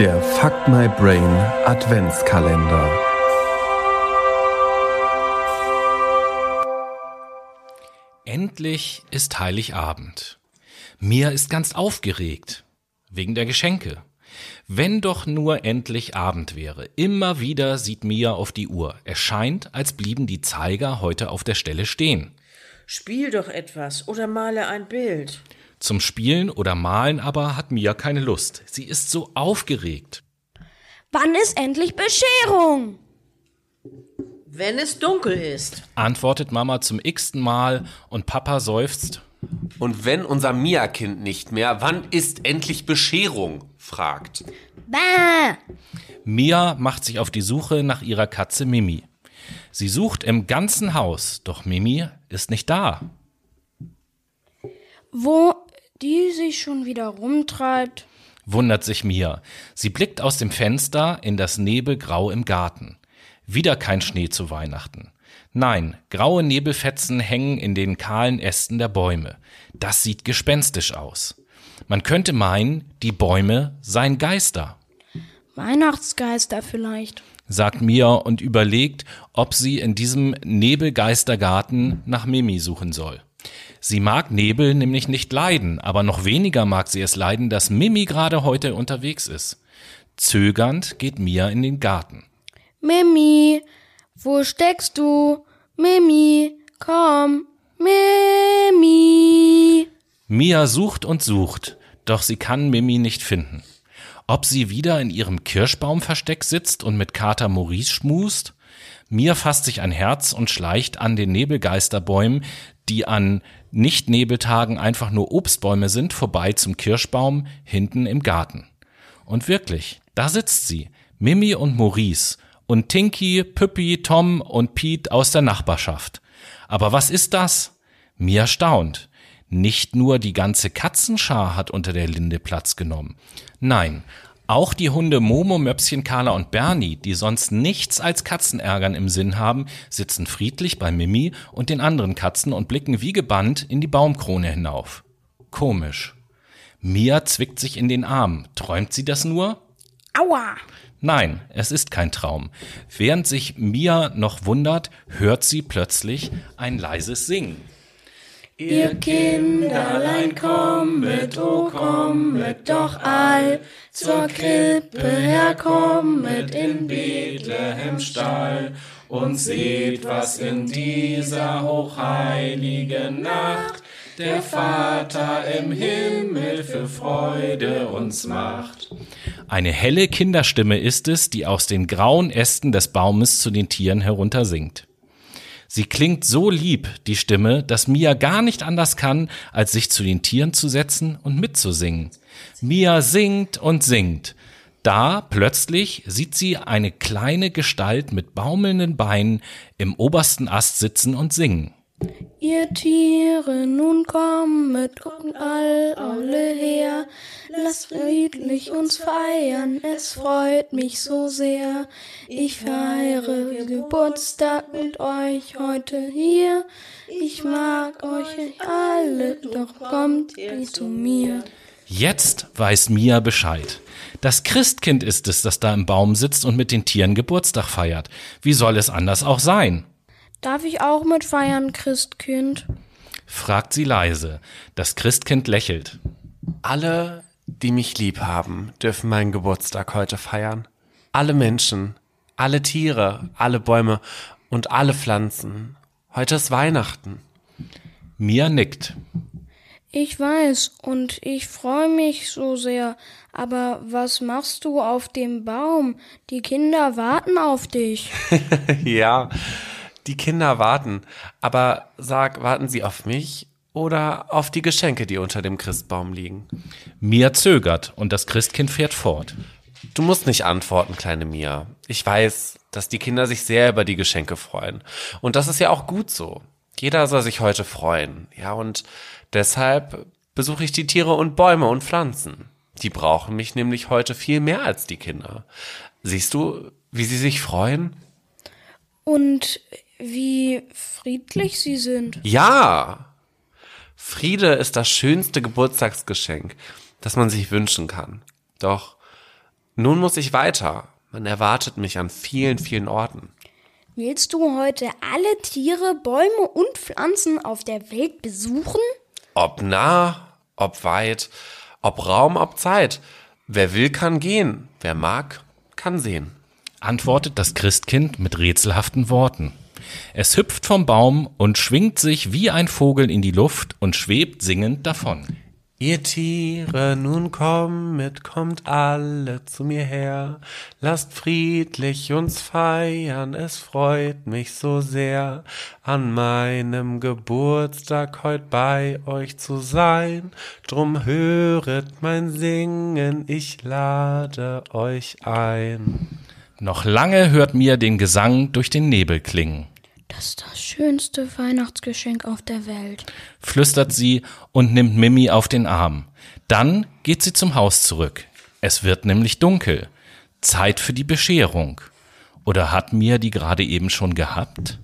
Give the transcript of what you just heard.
Der Fuck My Brain Adventskalender. Endlich ist Heiligabend. Mia ist ganz aufgeregt. Wegen der Geschenke. Wenn doch nur endlich Abend wäre. Immer wieder sieht Mia auf die Uhr. Es scheint, als blieben die Zeiger heute auf der Stelle stehen. Spiel doch etwas oder male ein Bild. Zum Spielen oder Malen aber hat Mia keine Lust. Sie ist so aufgeregt. Wann ist endlich Bescherung? Wenn es dunkel ist. Antwortet Mama zum x-ten Mal und Papa seufzt. Und wenn unser Mia-Kind nicht mehr, wann ist endlich Bescherung? fragt. Bäh. Mia macht sich auf die Suche nach ihrer Katze Mimi. Sie sucht im ganzen Haus, doch Mimi ist nicht da. Wo die sich schon wieder rumtreibt. wundert sich Mia. Sie blickt aus dem Fenster in das Nebelgrau im Garten. Wieder kein Schnee zu Weihnachten. Nein, graue Nebelfetzen hängen in den kahlen Ästen der Bäume. Das sieht gespenstisch aus. Man könnte meinen, die Bäume seien Geister, Weihnachtsgeister vielleicht. sagt Mia und überlegt, ob sie in diesem Nebelgeistergarten nach Mimi suchen soll. Sie mag Nebel nämlich nicht leiden, aber noch weniger mag sie es leiden, dass Mimi gerade heute unterwegs ist. Zögernd geht Mia in den Garten. Mimi, wo steckst du? Mimi, komm. Mimi. Mia sucht und sucht, doch sie kann Mimi nicht finden. Ob sie wieder in ihrem Kirschbaumversteck sitzt und mit Kater Maurice schmust? Mia fasst sich ein Herz und schleicht an den Nebelgeisterbäumen, die an Nicht-Nebeltagen einfach nur Obstbäume sind, vorbei zum Kirschbaum hinten im Garten. Und wirklich, da sitzt sie, Mimi und Maurice und Tinky, Püppi, Tom und Pete aus der Nachbarschaft. Aber was ist das? Mia staunt. Nicht nur die ganze Katzenschar hat unter der Linde Platz genommen. Nein, auch die Hunde Momo, Möpschen, Carla und Bernie, die sonst nichts als Katzenärgern im Sinn haben, sitzen friedlich bei Mimi und den anderen Katzen und blicken wie gebannt in die Baumkrone hinauf. Komisch. Mia zwickt sich in den Arm. Träumt sie das nur? Aua. Nein, es ist kein Traum. Während sich Mia noch wundert, hört sie plötzlich ein leises Singen. Ihr Kinderlein kommet, oh kommet doch all zur Krippe herkommet in Bethlehem Stall und seht, was in dieser hochheiligen Nacht der Vater im Himmel für Freude uns macht. Eine helle Kinderstimme ist es, die aus den grauen Ästen des Baumes zu den Tieren heruntersingt. Sie klingt so lieb, die Stimme, dass Mia gar nicht anders kann, als sich zu den Tieren zu setzen und mitzusingen. Mia singt und singt. Da plötzlich sieht sie eine kleine Gestalt mit baumelnden Beinen im obersten Ast sitzen und singen. Ihr Tiere, nun kommet, kommt all, alle her, lasst friedlich uns feiern, es freut mich so sehr. Ich feiere Geburtstag mit euch heute hier, ich mag euch alle, doch kommt ihr zu mir. Jetzt weiß Mia Bescheid. Das Christkind ist es, das da im Baum sitzt und mit den Tieren Geburtstag feiert. Wie soll es anders auch sein? Darf ich auch mit feiern, Christkind? fragt sie leise. Das Christkind lächelt. Alle, die mich lieb haben, dürfen meinen Geburtstag heute feiern. Alle Menschen, alle Tiere, alle Bäume und alle Pflanzen. Heute ist Weihnachten. Mia nickt. Ich weiß und ich freue mich so sehr. Aber was machst du auf dem Baum? Die Kinder warten auf dich. ja, die Kinder warten. Aber sag, warten sie auf mich oder auf die Geschenke, die unter dem Christbaum liegen? Mia zögert und das Christkind fährt fort. Du musst nicht antworten, kleine Mia. Ich weiß, dass die Kinder sich sehr über die Geschenke freuen. Und das ist ja auch gut so. Jeder soll sich heute freuen. Ja, und deshalb besuche ich die Tiere und Bäume und Pflanzen. Die brauchen mich nämlich heute viel mehr als die Kinder. Siehst du, wie sie sich freuen? Und wie friedlich sie sind. Ja! Friede ist das schönste Geburtstagsgeschenk, das man sich wünschen kann. Doch Nun muss ich weiter. Man erwartet mich an vielen, vielen Orten. Willst du heute alle Tiere, Bäume und Pflanzen auf der Welt besuchen? Ob nah, ob weit, ob Raum, ob Zeit. Wer will, kann gehen. Wer mag, kann sehen. antwortet das Christkind mit rätselhaften Worten. Es hüpft vom Baum und schwingt sich wie ein Vogel in die Luft und schwebt singend davon. Ihr Tiere, nun kommet, kommt alle zu mir her. Lasst friedlich uns feiern, es freut mich so sehr, an meinem Geburtstag heut bei euch zu sein. Drum höret mein Singen, ich lade euch ein. Noch lange hört mir den Gesang durch den Nebel klingen, Das ist das schönste Weihnachtsgeschenk auf der Welt. flüstert sie und nimmt Mimi auf den Arm. Dann geht sie zum Haus zurück. Es wird nämlich dunkel. Zeit für die Bescherung. Oder hat Mia die gerade eben schon gehabt?